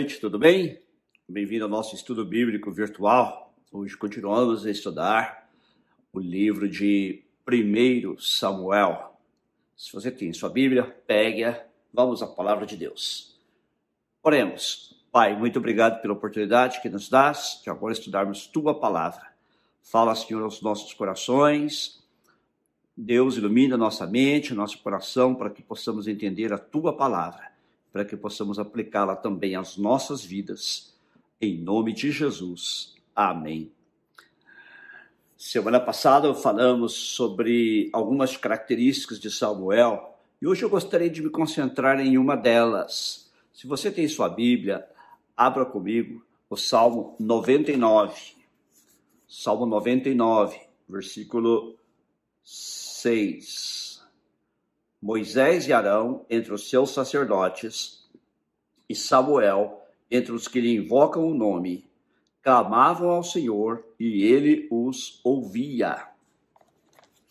Noite, tudo bem? Bem-vindo ao nosso estudo bíblico virtual. Hoje continuamos a estudar o livro de 1 Samuel. Se você tem sua Bíblia, pegue-a, vamos à palavra de Deus. Oremos. Pai, muito obrigado pela oportunidade que nos dás de agora estudarmos tua palavra. Fala, Senhor, aos nossos corações. Deus ilumina nossa mente, nosso coração, para que possamos entender a tua palavra para que possamos aplicá-la também às nossas vidas. Em nome de Jesus. Amém. Semana passada falamos sobre algumas características de Samuel e hoje eu gostaria de me concentrar em uma delas. Se você tem sua Bíblia, abra comigo o Salmo 99. Salmo 99, versículo 6. Moisés e Arão entre os seus sacerdotes, e Samuel entre os que lhe invocam o nome, clamavam ao Senhor e ele os ouvia.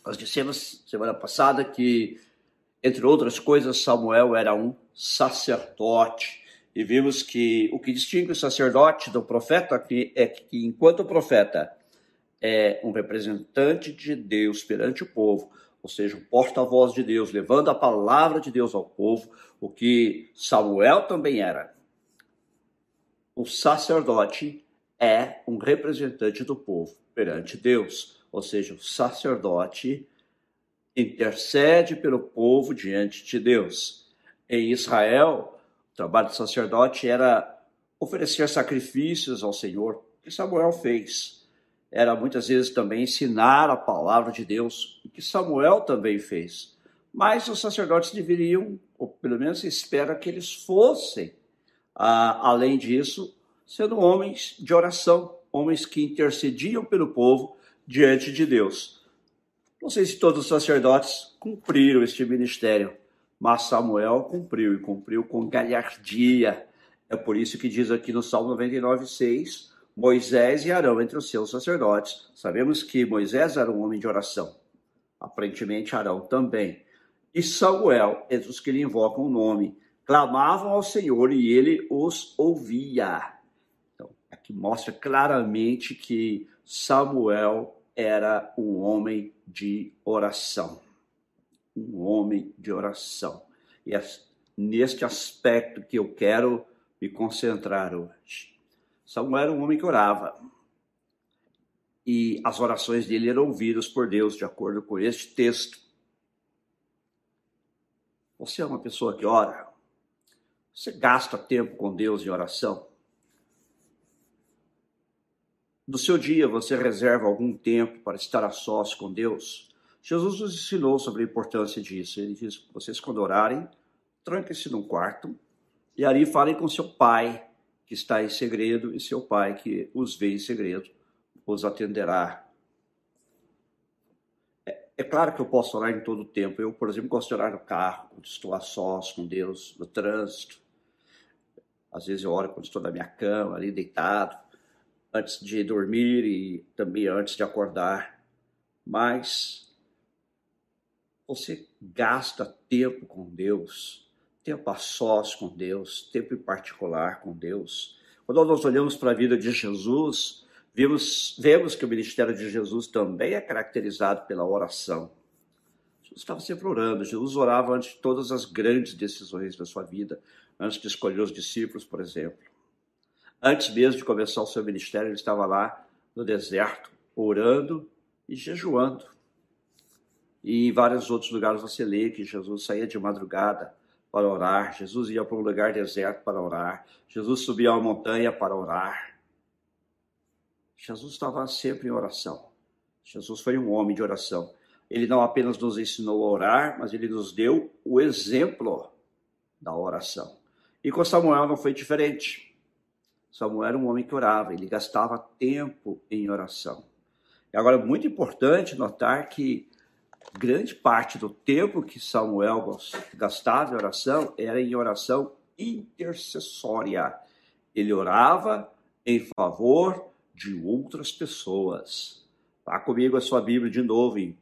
Nós dissemos semana passada que, entre outras coisas, Samuel era um sacerdote. E vimos que o que distingue o sacerdote do profeta é que, enquanto o profeta é um representante de Deus perante o povo, ou seja, o porta-voz de Deus, levando a palavra de Deus ao povo, o que Samuel também era. O sacerdote é um representante do povo perante Deus, ou seja, o sacerdote intercede pelo povo diante de Deus. Em Israel, o trabalho do sacerdote era oferecer sacrifícios ao Senhor, que Samuel fez era muitas vezes também ensinar a palavra de Deus, o que Samuel também fez. Mas os sacerdotes deveriam, ou pelo menos espera que eles fossem, ah, além disso, sendo homens de oração, homens que intercediam pelo povo diante de Deus. Não sei se todos os sacerdotes cumpriram este ministério, mas Samuel cumpriu e cumpriu com galhardia. É por isso que diz aqui no Salmo 99, 6, Moisés e Arão entre os seus sacerdotes. Sabemos que Moisés era um homem de oração. Aparentemente, Arão também. E Samuel, entre os que lhe invocam o nome, clamavam ao Senhor e ele os ouvia. Então, aqui mostra claramente que Samuel era um homem de oração. Um homem de oração. E é neste aspecto que eu quero me concentrar hoje. Samuel era um homem que orava. E as orações dele eram ouvidas por Deus, de acordo com este texto. Você é uma pessoa que ora? Você gasta tempo com Deus em oração? No seu dia, você reserva algum tempo para estar a sós com Deus? Jesus nos ensinou sobre a importância disso. Ele diz: vocês, quando orarem, tranquem-se num quarto e ali falem com seu pai que está em segredo, e seu Pai, que os vê em segredo, os atenderá. É, é claro que eu posso orar em todo o tempo. Eu, por exemplo, gosto de orar no carro, quando estou a sós com Deus, no trânsito. Às vezes eu oro quando estou na minha cama, ali deitado, antes de dormir e também antes de acordar. Mas você gasta tempo com Deus tempo a sós com Deus, tempo em particular com Deus. Quando nós olhamos para a vida de Jesus, vemos, vemos que o ministério de Jesus também é caracterizado pela oração. Jesus estava sempre orando, Jesus orava antes de todas as grandes decisões da sua vida, antes de escolher os discípulos, por exemplo. Antes mesmo de começar o seu ministério, ele estava lá no deserto, orando e jejuando. E em vários outros lugares você lê que Jesus saía de madrugada para orar, Jesus ia para um lugar deserto para orar, Jesus subia uma montanha para orar. Jesus estava sempre em oração. Jesus foi um homem de oração. Ele não apenas nos ensinou a orar, mas ele nos deu o exemplo da oração. E com Samuel não foi diferente. Samuel era um homem que orava, ele gastava tempo em oração. E agora é muito importante notar que grande parte do tempo que Samuel gastava em oração era em oração intercessória. Ele orava em favor de outras pessoas. Vá comigo a sua Bíblia de novo em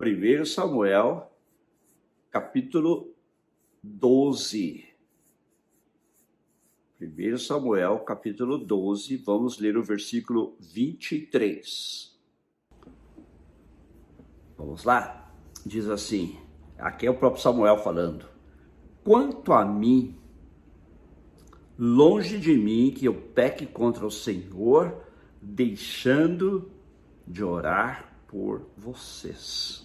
1 Samuel, capítulo 12. 1 Samuel, capítulo 12, vamos ler o versículo 23. Vamos lá? Diz assim: aqui é o próprio Samuel falando. Quanto a mim, longe de mim que eu peque contra o Senhor, deixando de orar por vocês.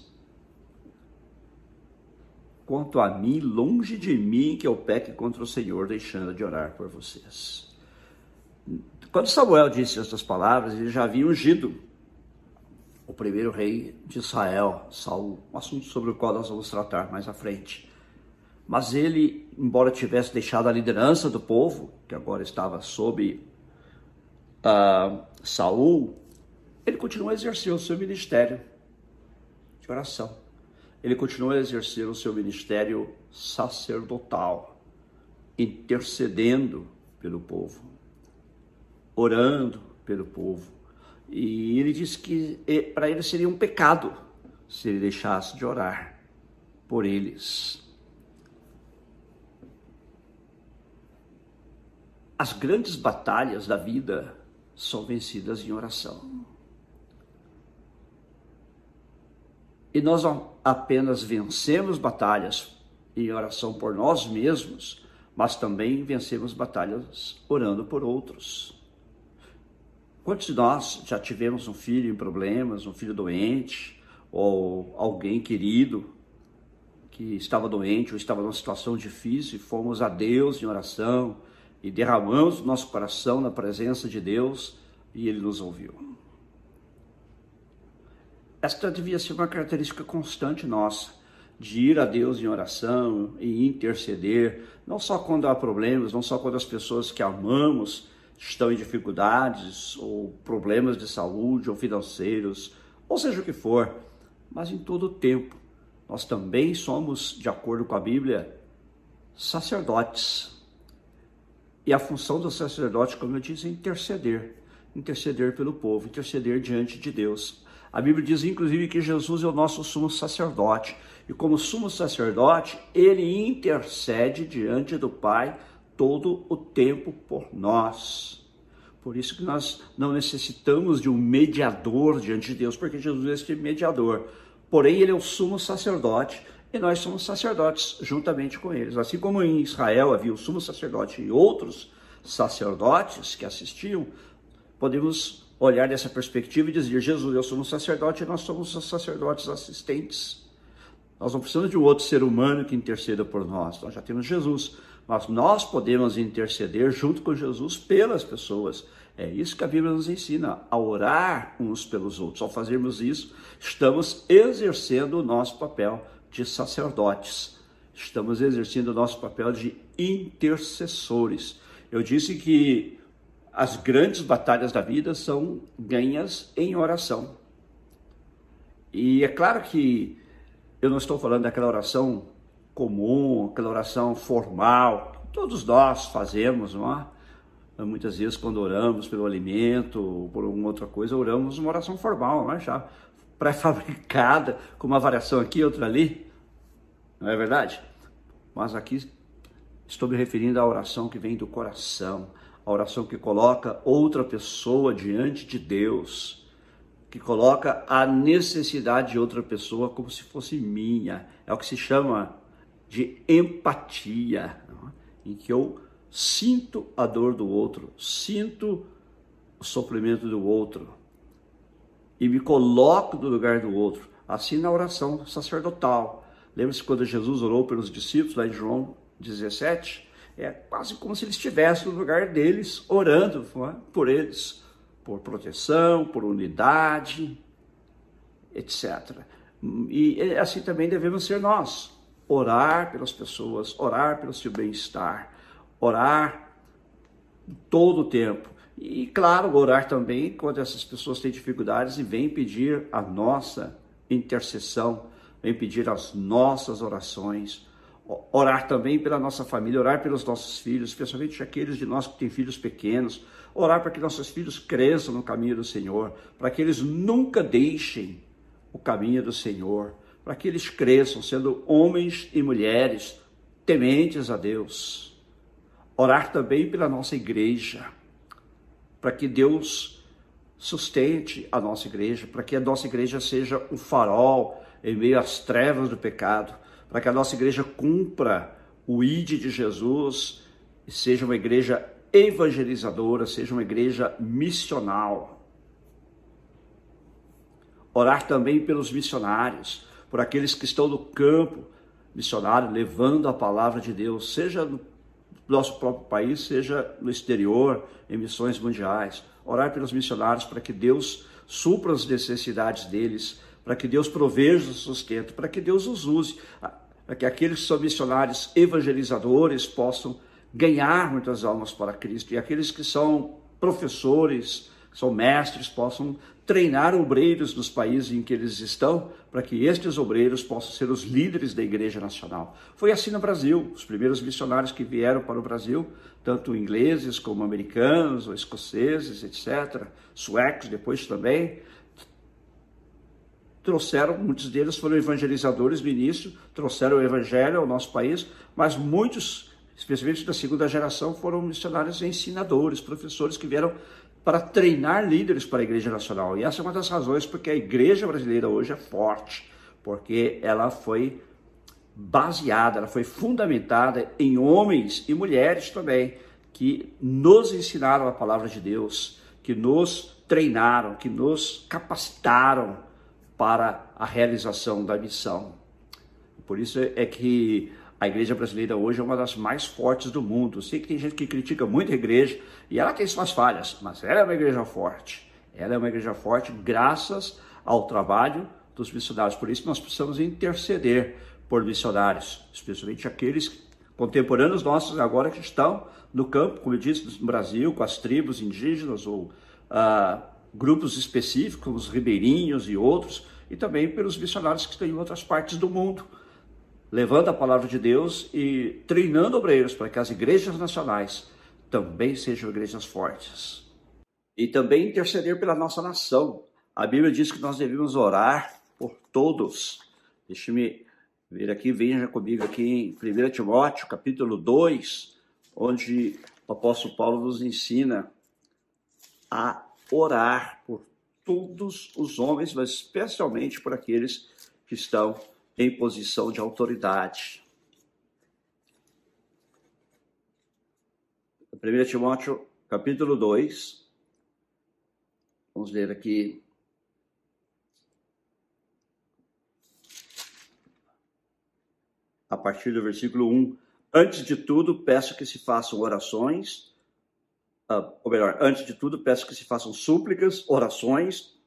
Quanto a mim, longe de mim que eu peque contra o Senhor, deixando de orar por vocês. Quando Samuel disse essas palavras, ele já havia ungido o primeiro rei de Israel, Saul, um assunto sobre o qual nós vamos tratar mais à frente. Mas ele, embora tivesse deixado a liderança do povo, que agora estava sob uh, Saul, ele continuou a exercer o seu ministério de oração ele continua a exercer o seu ministério sacerdotal, intercedendo pelo povo, orando pelo povo. E ele disse que para ele seria um pecado se ele deixasse de orar por eles. As grandes batalhas da vida são vencidas em oração. E nós apenas vencemos batalhas em oração por nós mesmos, mas também vencemos batalhas orando por outros. Quantos de nós já tivemos um filho em problemas, um filho doente, ou alguém querido que estava doente ou estava numa situação difícil e fomos a Deus em oração e derramamos nosso coração na presença de Deus e Ele nos ouviu? Esta devia ser uma característica constante nossa, de ir a Deus em oração e interceder, não só quando há problemas, não só quando as pessoas que amamos estão em dificuldades ou problemas de saúde ou financeiros, ou seja o que for, mas em todo o tempo. Nós também somos, de acordo com a Bíblia, sacerdotes. E a função do sacerdote, como eu disse, é interceder, interceder pelo povo, interceder diante de Deus. A Bíblia diz, inclusive, que Jesus é o nosso sumo sacerdote. E como sumo sacerdote, ele intercede diante do Pai todo o tempo por nós. Por isso que nós não necessitamos de um mediador diante de Deus, porque Jesus é este mediador. Porém, ele é o sumo sacerdote e nós somos sacerdotes juntamente com eles. Assim como em Israel havia o sumo sacerdote e outros sacerdotes que assistiam, podemos olhar dessa perspectiva e dizer: Jesus, eu sou um sacerdote e nós somos os sacerdotes assistentes. Nós não precisamos de um outro ser humano que interceda por nós, nós já temos Jesus, mas nós podemos interceder junto com Jesus pelas pessoas. É isso que a Bíblia nos ensina, a orar uns pelos outros. Ao fazermos isso, estamos exercendo o nosso papel de sacerdotes, estamos exercendo o nosso papel de intercessores. Eu disse que as grandes batalhas da vida são ganhas em oração. E é claro que eu não estou falando daquela oração comum, aquela oração formal, que todos nós fazemos, não é? Muitas vezes, quando oramos pelo alimento ou por alguma outra coisa, oramos uma oração formal, não é? já pré-fabricada, com uma variação aqui, outra ali, não é verdade? Mas aqui estou me referindo à oração que vem do coração, a oração que coloca outra pessoa diante de Deus, que coloca a necessidade de outra pessoa como se fosse minha. É o que se chama de empatia, é? em que eu sinto a dor do outro, sinto o sofrimento do outro e me coloco no lugar do outro. Assim na oração sacerdotal. Lembra-se quando Jesus orou pelos discípulos lá em João 17? É quase como se ele estivesse no lugar deles, orando é? por eles, por proteção, por unidade, etc. E assim também devemos ser nós. Orar pelas pessoas, orar pelo seu bem-estar, orar todo o tempo. E, claro, orar também quando essas pessoas têm dificuldades e vêm pedir a nossa intercessão, vêm pedir as nossas orações. Orar também pela nossa família, orar pelos nossos filhos, especialmente aqueles de nós que têm filhos pequenos, orar para que nossos filhos cresçam no caminho do Senhor, para que eles nunca deixem o caminho do Senhor, para que eles cresçam sendo homens e mulheres tementes a Deus. Orar também pela nossa igreja, para que Deus sustente a nossa igreja, para que a nossa igreja seja um farol em meio às trevas do pecado, para que a nossa igreja cumpra o ID de Jesus e seja uma igreja evangelizadora, seja uma igreja missional. Orar também pelos missionários, por aqueles que estão no campo missionário, levando a palavra de Deus, seja no nosso próprio país, seja no exterior, em missões mundiais. Orar pelos missionários para que Deus supra as necessidades deles, para que Deus proveja o sustento, para que Deus os use, para que aqueles que são missionários evangelizadores possam ganhar muitas almas para Cristo e aqueles que são professores, são mestres, possam treinar obreiros nos países em que eles estão, para que estes obreiros possam ser os líderes da Igreja Nacional. Foi assim no Brasil. Os primeiros missionários que vieram para o Brasil, tanto ingleses como americanos, ou escoceses, etc., suecos depois também, trouxeram, muitos deles foram evangelizadores no início, trouxeram o evangelho ao nosso país, mas muitos, especialmente da segunda geração, foram missionários ensinadores, professores que vieram para treinar líderes para a Igreja Nacional. E essa é uma das razões porque a Igreja brasileira hoje é forte, porque ela foi baseada, ela foi fundamentada em homens e mulheres também que nos ensinaram a palavra de Deus, que nos treinaram, que nos capacitaram para a realização da missão. Por isso é que a igreja brasileira hoje é uma das mais fortes do mundo. Sei que tem gente que critica muito a igreja e ela tem suas falhas, mas ela é uma igreja forte. Ela é uma igreja forte graças ao trabalho dos missionários. Por isso nós precisamos interceder por missionários, especialmente aqueles contemporâneos nossos agora que estão no campo, como eu disse, no Brasil, com as tribos indígenas ou ah, grupos específicos, os ribeirinhos e outros, e também pelos missionários que estão em outras partes do mundo levando a palavra de Deus e treinando obreiros para que as igrejas nacionais também sejam igrejas fortes. E também interceder pela nossa nação. A Bíblia diz que nós devemos orar por todos. Deixe-me ver aqui, veja comigo aqui em 1 Timóteo, capítulo 2, onde o apóstolo Paulo nos ensina a orar por todos os homens, mas especialmente por aqueles que estão em posição de autoridade. 1 Timóteo, capítulo 2, vamos ler aqui. A partir do versículo 1. Antes de tudo, peço que se façam orações, ah, ou melhor, antes de tudo, peço que se façam súplicas, orações,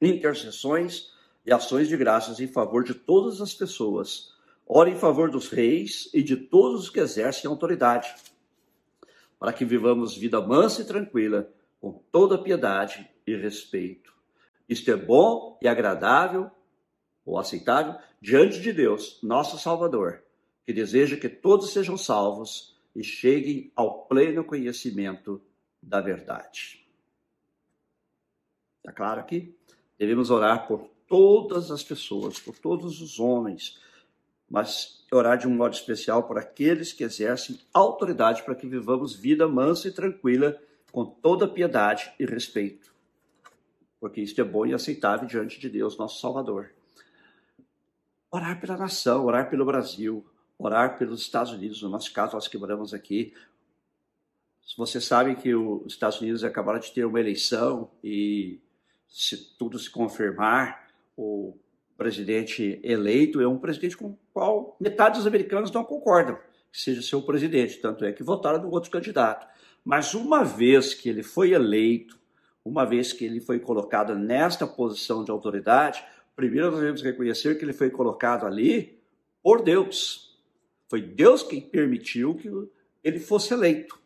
intercessões ações de graças em favor de todas as pessoas. Ore em favor dos reis e de todos os que exercem autoridade, para que vivamos vida mansa e tranquila, com toda piedade e respeito. Isto é bom e agradável ou aceitável diante de Deus, nosso Salvador, que deseja que todos sejam salvos e cheguem ao pleno conhecimento da verdade. Está claro aqui? Devemos orar por todas as pessoas, por todos os homens, mas orar de um modo especial por aqueles que exercem autoridade para que vivamos vida mansa e tranquila, com toda piedade e respeito. Porque isso é bom e aceitável diante de Deus, nosso Salvador. Orar pela nação, orar pelo Brasil, orar pelos Estados Unidos, no nosso caso, nós que moramos aqui. Você sabe que os Estados Unidos acabaram de ter uma eleição e se tudo se confirmar, o presidente eleito é um presidente com o qual metade dos americanos não concordam que seja seu presidente, tanto é que votaram no outro candidato. Mas uma vez que ele foi eleito, uma vez que ele foi colocado nesta posição de autoridade, primeiro nós devemos reconhecer que ele foi colocado ali por Deus. Foi Deus quem permitiu que ele fosse eleito.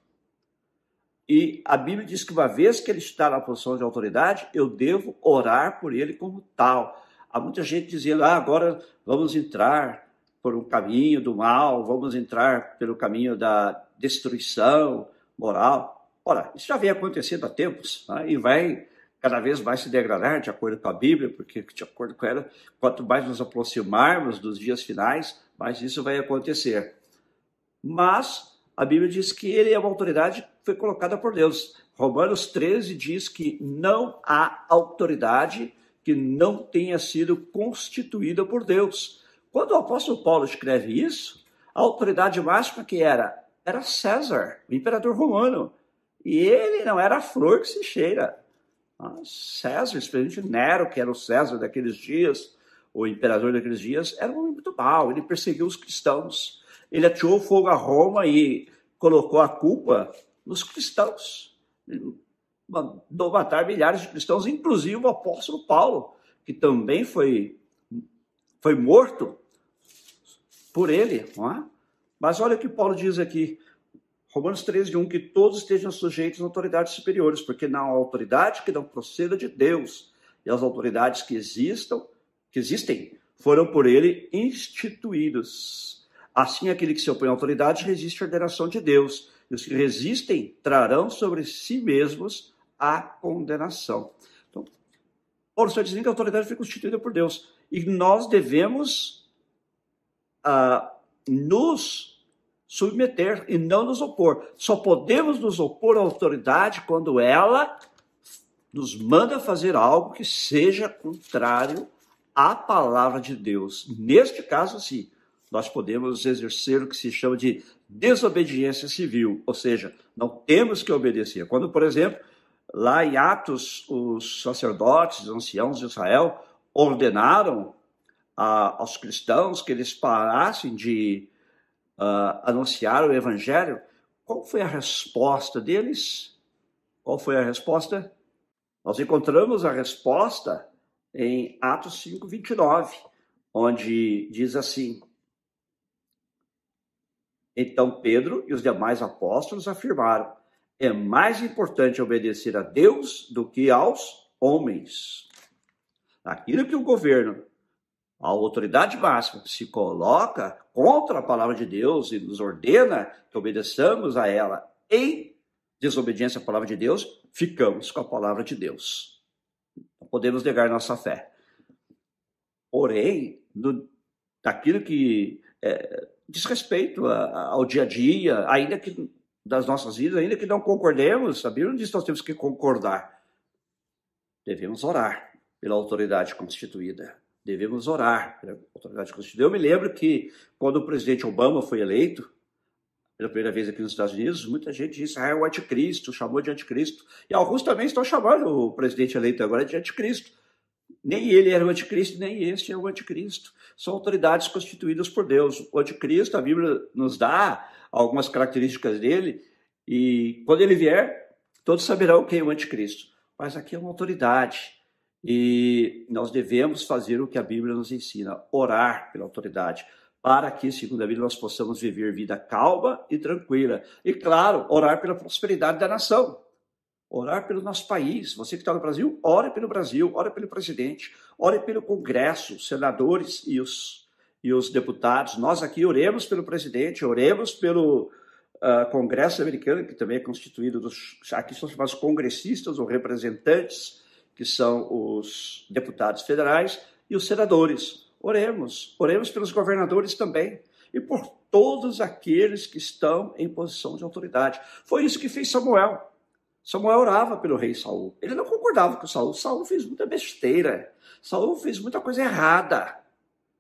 E a Bíblia diz que uma vez que ele está na posição de autoridade, eu devo orar por ele como tal. Há muita gente dizendo, ah, agora vamos entrar por um caminho do mal, vamos entrar pelo caminho da destruição moral. Ora, isso já vem acontecendo há tempos né? e vai cada vez mais se degradar de acordo com a Bíblia, porque de acordo com ela, quanto mais nos aproximarmos dos dias finais, mais isso vai acontecer. Mas a Bíblia diz que ele é uma autoridade que foi colocada por Deus. Romanos 13 diz que não há autoridade que não tenha sido constituída por Deus. Quando o apóstolo Paulo escreve isso, a autoridade máxima que era era César, o imperador romano. E ele não era a flor que se cheira. Ah, César, especialmente Nero, que era o César daqueles dias, o imperador daqueles dias, era um homem muito mal. Ele perseguiu os cristãos. Ele atirou fogo a Roma e colocou a culpa nos cristãos. Mandou matar milhares de cristãos, inclusive o apóstolo Paulo, que também foi, foi morto por ele. Não é? Mas olha o que Paulo diz aqui, Romanos 13, 1, que todos estejam sujeitos a autoridades superiores, porque não há autoridade que não proceda de Deus, e as autoridades que existam, que existem, foram por ele instituídos. Assim, aquele que se opõe à autoridade resiste à ordenação de Deus, e os que resistem trarão sobre si mesmos a condenação. Então, Paulo está dizendo que a autoridade foi constituída por Deus, e nós devemos uh, nos submeter e não nos opor. Só podemos nos opor à autoridade quando ela nos manda fazer algo que seja contrário à palavra de Deus. Neste caso, sim, nós podemos exercer o que se chama de desobediência civil, ou seja, não temos que obedecer. Quando, por exemplo, lá em Atos, os sacerdotes, os anciãos de Israel ordenaram a, aos cristãos que eles parassem de uh, anunciar o evangelho, qual foi a resposta deles? Qual foi a resposta? Nós encontramos a resposta em Atos 5, 29, onde diz assim: Então Pedro e os demais apóstolos afirmaram: é mais importante obedecer a Deus do que aos homens. Aquilo que o governo a autoridade máxima se coloca contra a palavra de Deus e nos ordena que obedeçamos a ela em desobediência à palavra de Deus, ficamos com a palavra de Deus. Não podemos negar nossa fé. Porém, no, daquilo que é, diz respeito a, ao dia a dia, ainda que das nossas vidas, ainda que não concordemos, a Bíblia não que nós temos que concordar. Devemos orar pela autoridade constituída devemos orar pela autoridade constitucional. Eu me lembro que quando o presidente Obama foi eleito, pela primeira vez aqui nos Estados Unidos, muita gente disse, ah, é o anticristo, chamou de anticristo. E alguns também estão chamando o presidente eleito agora de anticristo. Nem ele era o anticristo, nem este é o anticristo. São autoridades constituídas por Deus. O anticristo, a Bíblia nos dá algumas características dele, e quando ele vier, todos saberão quem é o anticristo. Mas aqui é uma autoridade e nós devemos fazer o que a Bíblia nos ensina, orar pela autoridade, para que, segundo a Bíblia, nós possamos viver vida calma e tranquila. E, claro, orar pela prosperidade da nação. Orar pelo nosso país. Você que está no Brasil, ore pelo Brasil, ore pelo presidente, ore pelo Congresso, senadores e os, e os deputados. Nós aqui oremos pelo presidente, oremos pelo uh, Congresso americano, que também é constituído dos. Aqui são chamados congressistas ou representantes que são os deputados federais e os senadores. Oremos, oremos pelos governadores também e por todos aqueles que estão em posição de autoridade. Foi isso que fez Samuel. Samuel orava pelo rei Saul. Ele não concordava com Saul. Saul fez muita besteira. Saul fez muita coisa errada.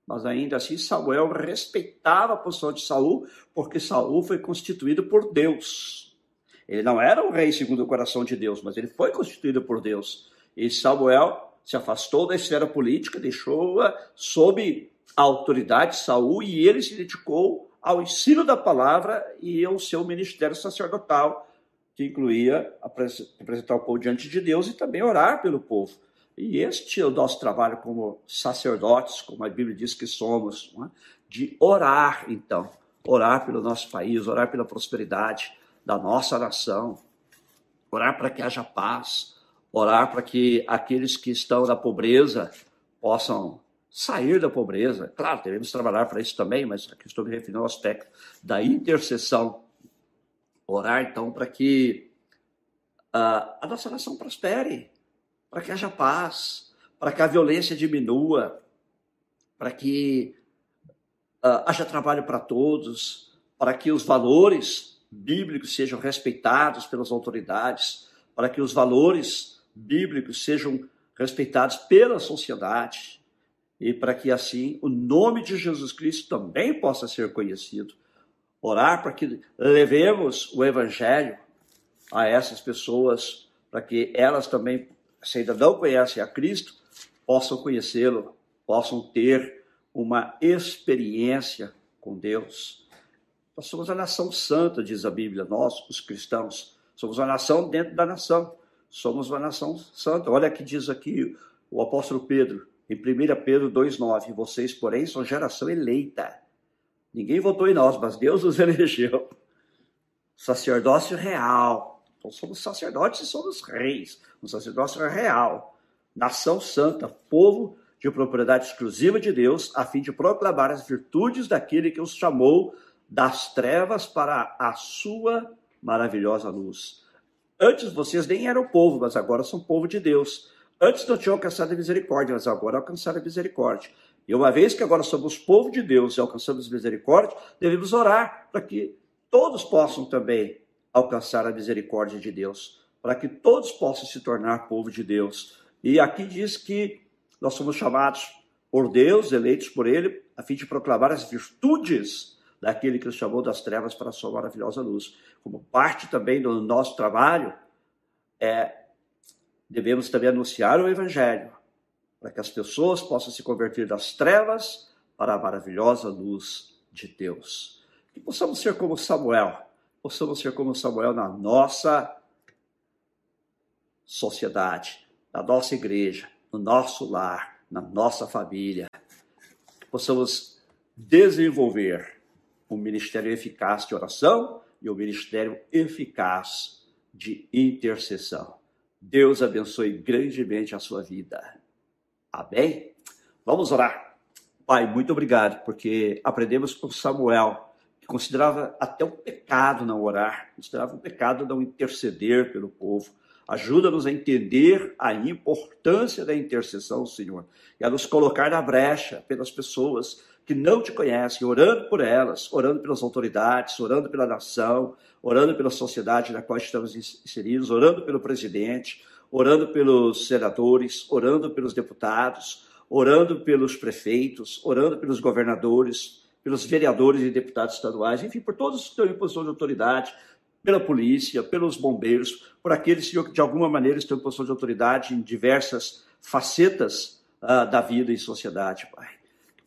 Mas ainda assim Samuel respeitava a posição de Saul, porque Saul foi constituído por Deus. Ele não era um rei segundo o coração de Deus, mas ele foi constituído por Deus. E Samuel se afastou da esfera política, deixou-a sob a autoridade de Saul e ele se dedicou ao ensino da palavra e ao seu ministério sacerdotal, que incluía apresentar o povo diante de Deus e também orar pelo povo. E este é o nosso trabalho como sacerdotes, como a Bíblia diz que somos, é? de orar, então, orar pelo nosso país, orar pela prosperidade da nossa nação, orar para que haja paz, orar para que aqueles que estão na pobreza possam sair da pobreza. Claro, devemos trabalhar para isso também, mas aqui estou me referindo ao aspecto da intercessão. Orar, então, para que uh, a nossa nação prospere, para que haja paz, para que a violência diminua, para que uh, haja trabalho para todos, para que os valores bíblicos sejam respeitados pelas autoridades, para que os valores bíblicos sejam respeitados pela sociedade e para que assim o nome de Jesus Cristo também possa ser conhecido. Orar para que levemos o evangelho a essas pessoas, para que elas também, se ainda não conhecem a Cristo, possam conhecê-lo, possam ter uma experiência com Deus. Nós somos a nação santa, diz a Bíblia, nós, os cristãos, somos a nação dentro da nação somos uma nação santa. Olha que diz aqui o apóstolo Pedro, em 1 Pedro 2,9: Vocês, porém, são geração eleita. Ninguém votou em nós, mas Deus nos elegeu. Sacerdócio real. Então, somos sacerdotes e somos reis. Um sacerdócio real. Nação santa, povo de propriedade exclusiva de Deus, a fim de proclamar as virtudes daquele que os chamou das trevas para a sua maravilhosa luz. Antes vocês nem eram povo, mas agora são povo de Deus. Antes não tinham alcançado a misericórdia, mas agora alcançaram a misericórdia. E uma vez que agora somos povo de Deus e alcançamos misericórdia, devemos orar para que todos possam também alcançar a misericórdia de Deus, para que todos possam se tornar povo de Deus. E aqui diz que nós somos chamados por Deus, eleitos por Ele, a fim de proclamar as virtudes daquele que nos chamou das trevas para a sua maravilhosa luz. Como parte também do nosso trabalho, é, devemos também anunciar o Evangelho, para que as pessoas possam se converter das trevas para a maravilhosa luz de Deus. Que possamos ser como Samuel, possamos ser como Samuel na nossa sociedade, na nossa igreja, no nosso lar, na nossa família. Que possamos desenvolver um ministério eficaz de oração e um ministério eficaz de intercessão. Deus abençoe grandemente a sua vida. Amém? Vamos orar. Pai, muito obrigado, porque aprendemos com Samuel, que considerava até um pecado não orar, considerava um pecado não interceder pelo povo. Ajuda-nos a entender a importância da intercessão, Senhor, e a nos colocar na brecha pelas pessoas que não te conhecem, orando por elas, orando pelas autoridades, orando pela nação, orando pela sociedade na qual estamos inseridos, orando pelo presidente, orando pelos senadores, orando pelos deputados, orando pelos prefeitos, orando pelos governadores, pelos vereadores e deputados estaduais, enfim, por todos que estão em posição de autoridade, pela polícia, pelos bombeiros, por aqueles que de alguma maneira estão em posição de autoridade em diversas facetas uh, da vida e sociedade, Pai.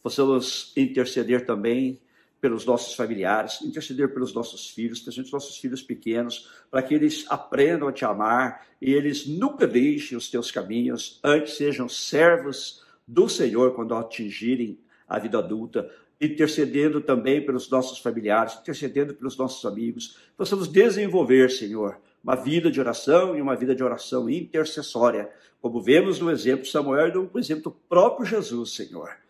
Possamos interceder também pelos nossos familiares, interceder pelos nossos filhos, especialmente nossos filhos pequenos, para que eles aprendam a te amar e eles nunca deixem os teus caminhos, antes sejam servos do Senhor quando atingirem a vida adulta, intercedendo também pelos nossos familiares, intercedendo pelos nossos amigos, possamos desenvolver, Senhor, uma vida de oração e uma vida de oração intercessória, como vemos no exemplo de Samuel e no exemplo do próprio Jesus, Senhor.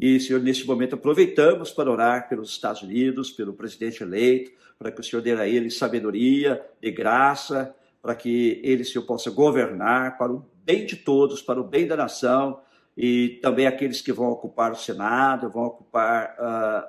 E, Senhor, neste momento aproveitamos para orar pelos Estados Unidos, pelo presidente eleito, para que o Senhor dê a ele sabedoria, de graça, para que ele, Senhor, possa governar para o bem de todos, para o bem da nação e também aqueles que vão ocupar o Senado, vão ocupar uh,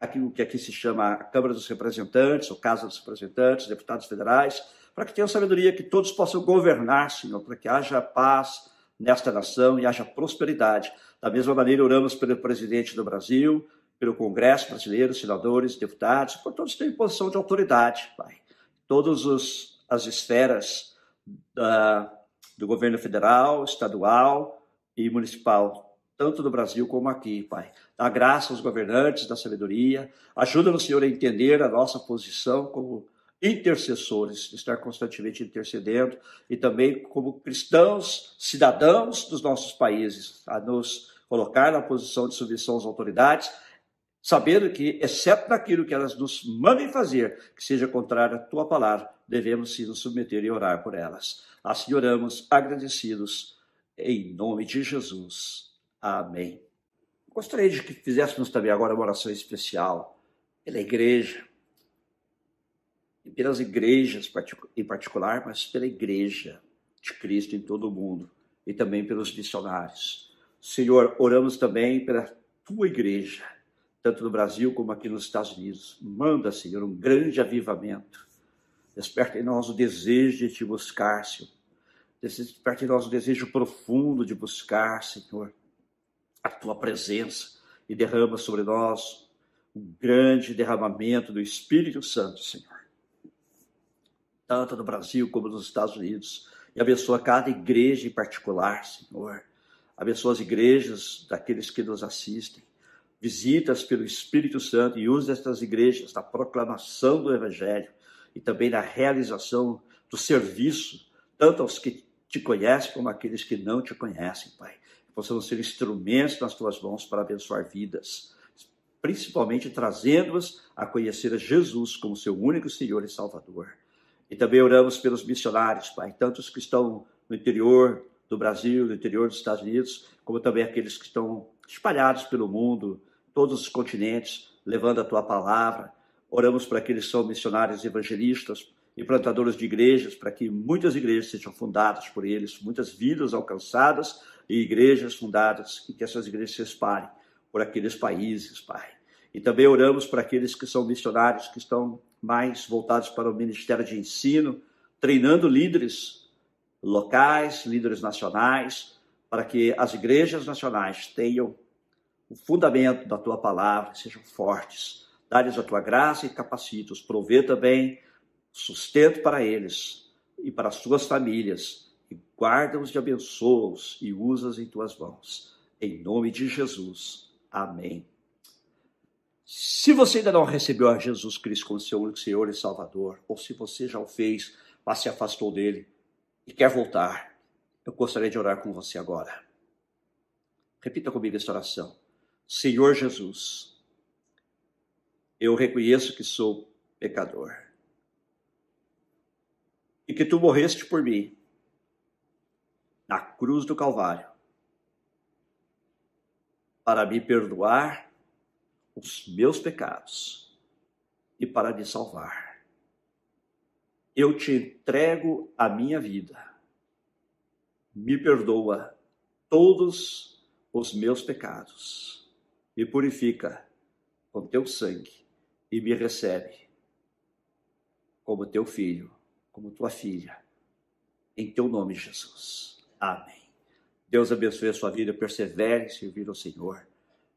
aquilo que aqui se chama a Câmara dos Representantes, ou Casa dos Representantes, deputados federais, para que tenham sabedoria, que todos possam governar, Senhor, para que haja paz nesta nação e haja prosperidade. Da mesma maneira, oramos pelo presidente do Brasil, pelo Congresso brasileiro, senadores, deputados, por todos que têm posição de autoridade, Pai. Todas as esferas da, do governo federal, estadual e municipal, tanto do Brasil como aqui, Pai. Dá graça aos governantes, da sabedoria. Ajuda-nos, Senhor, a entender a nossa posição como intercessores, estar constantemente intercedendo e também como cristãos, cidadãos dos nossos países, a nos colocar na posição de submissão às autoridades, sabendo que, exceto naquilo que elas nos mandem fazer, que seja contrário à tua palavra, devemos sim nos submeter e orar por elas. Assim oramos agradecidos, em nome de Jesus. Amém. Gostaria de que fizéssemos também agora uma oração especial pela igreja, e pelas igrejas em particular, mas pela igreja de Cristo em todo o mundo e também pelos missionários. Senhor, oramos também pela tua igreja, tanto no Brasil como aqui nos Estados Unidos. Manda, Senhor, um grande avivamento. Desperta em nós o desejo de te buscar, Senhor. Desperta em nós o desejo profundo de buscar, Senhor, a tua presença e derrama sobre nós um grande derramamento do Espírito Santo, Senhor. Tanto no Brasil como nos Estados Unidos. E abençoa cada igreja em particular, Senhor. Abençoa as igrejas daqueles que nos assistem. Visitas pelo Espírito Santo e usa estas igrejas na proclamação do Evangelho e também na realização do serviço, tanto aos que te conhecem como àqueles que não te conhecem, Pai. Possamos ser instrumentos nas tuas mãos para abençoar vidas, principalmente trazendo-as a conhecer a Jesus como seu único Senhor e Salvador. E também oramos pelos missionários, Pai, tanto os que estão no interior do Brasil, no interior dos Estados Unidos, como também aqueles que estão espalhados pelo mundo, todos os continentes, levando a tua palavra. Oramos para aqueles que são missionários evangelistas e plantadores de igrejas, para que muitas igrejas sejam fundadas por eles, muitas vidas alcançadas e igrejas fundadas, e que essas igrejas se espalhem por aqueles países, Pai. E também oramos para aqueles que são missionários, que estão mais voltados para o ministério de ensino, treinando líderes locais, líderes nacionais, para que as igrejas nacionais tenham o fundamento da tua palavra, sejam fortes. Dá-lhes a tua graça e capacita-os. Provê também sustento para eles e para as suas famílias. E guarda-os e abençoa-os e usa-os em tuas mãos. Em nome de Jesus. Amém. Se você ainda não recebeu a Jesus Cristo como seu único Senhor e Salvador, ou se você já o fez, mas se afastou dele e quer voltar, eu gostaria de orar com você agora. Repita comigo esta oração. Senhor Jesus, eu reconheço que sou pecador e que tu morreste por mim na cruz do Calvário para me perdoar os meus pecados e para me salvar. Eu te entrego a minha vida. Me perdoa todos os meus pecados me purifica com teu sangue e me recebe como teu filho, como tua filha, em teu nome, Jesus. Amém. Deus abençoe a sua vida, persevere em servir ao Senhor,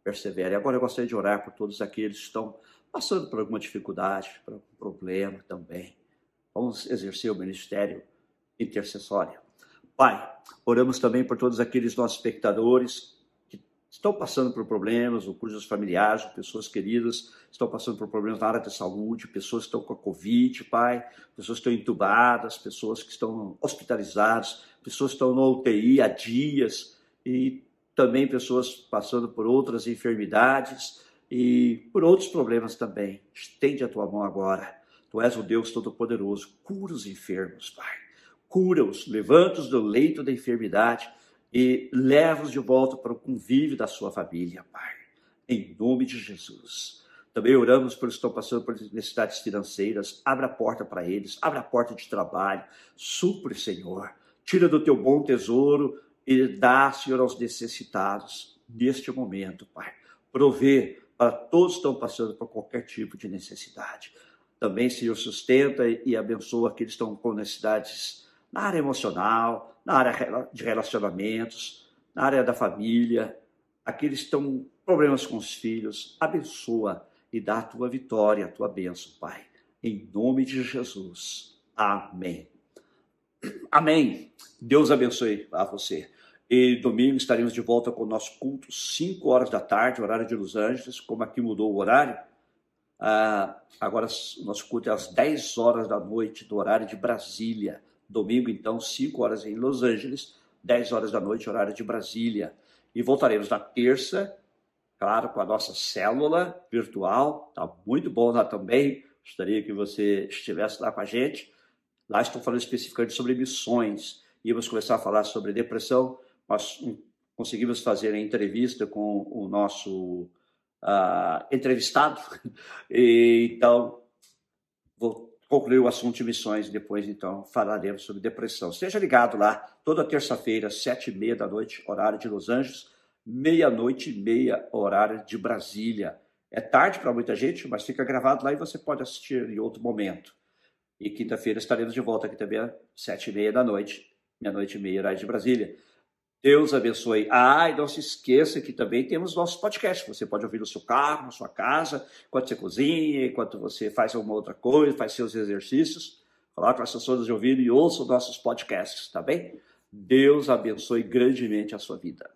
persevere. Agora eu gostaria de orar por todos aqueles que estão passando por alguma dificuldade, por algum problema também. Vamos exercer o ministério intercessório. Pai, oramos também por todos aqueles nossos espectadores estão passando por problemas, ou cujos familiares, ou pessoas queridas estão passando por problemas na área da saúde, pessoas que estão com a Covid, Pai, pessoas que estão entubadas, pessoas que estão hospitalizadas, pessoas que estão no UTI há dias, e também pessoas passando por outras enfermidades e por outros problemas também. Estende a tua mão agora. Tu és o Deus Todo-Poderoso. Cura os enfermos, Pai. Cura-os, levanta-os do leito da enfermidade e leva-os de volta para o convívio da sua família, Pai. Em nome de Jesus. Também oramos por que estão passando por necessidades financeiras. Abra a porta para eles, abra a porta de trabalho. Supre, Senhor. Tira do teu bom tesouro e dá, Senhor, aos necessitados neste momento, Pai. Provê para todos que estão passando por qualquer tipo de necessidade. Também, Senhor, sustenta e abençoa aqueles que estão com necessidades na área emocional, na área de relacionamentos, na área da família, aqueles que estão com problemas com os filhos, abençoa e dá a tua vitória, a tua bênção, Pai. Em nome de Jesus. Amém. Amém. Deus abençoe a você. E domingo estaremos de volta com o nosso culto, 5 horas da tarde, horário de Los Angeles, como aqui mudou o horário. Ah, agora o nosso culto é às 10 horas da noite, do horário de Brasília. Domingo, então, 5 horas em Los Angeles, 10 horas da noite, horário de Brasília. E voltaremos na terça, claro, com a nossa célula virtual. Tá muito bom lá também. Gostaria que você estivesse lá com a gente. Lá estou falando especificamente sobre missões. Íamos começar a falar sobre depressão, mas conseguimos fazer a entrevista com o nosso uh, entrevistado. E, então, vou concluir o assunto de missões. Depois, então, falaremos sobre depressão. Esteja ligado lá, toda terça-feira, sete e meia da noite, horário de Los Angeles, meia-noite e meia, horário de Brasília. É tarde para muita gente, mas fica gravado lá e você pode assistir em outro momento. E quinta-feira estaremos de volta aqui também às sete e meia da noite, meia-noite e meia, horário de Brasília. Deus abençoe. Ah, e não se esqueça que também temos nossos podcasts. Você pode ouvir no seu carro, na sua casa, enquanto você cozinha, enquanto você faz alguma outra coisa, faz seus exercícios. Coloque as pessoas de ouvido e ouça nossos podcasts, tá bem? Deus abençoe grandemente a sua vida.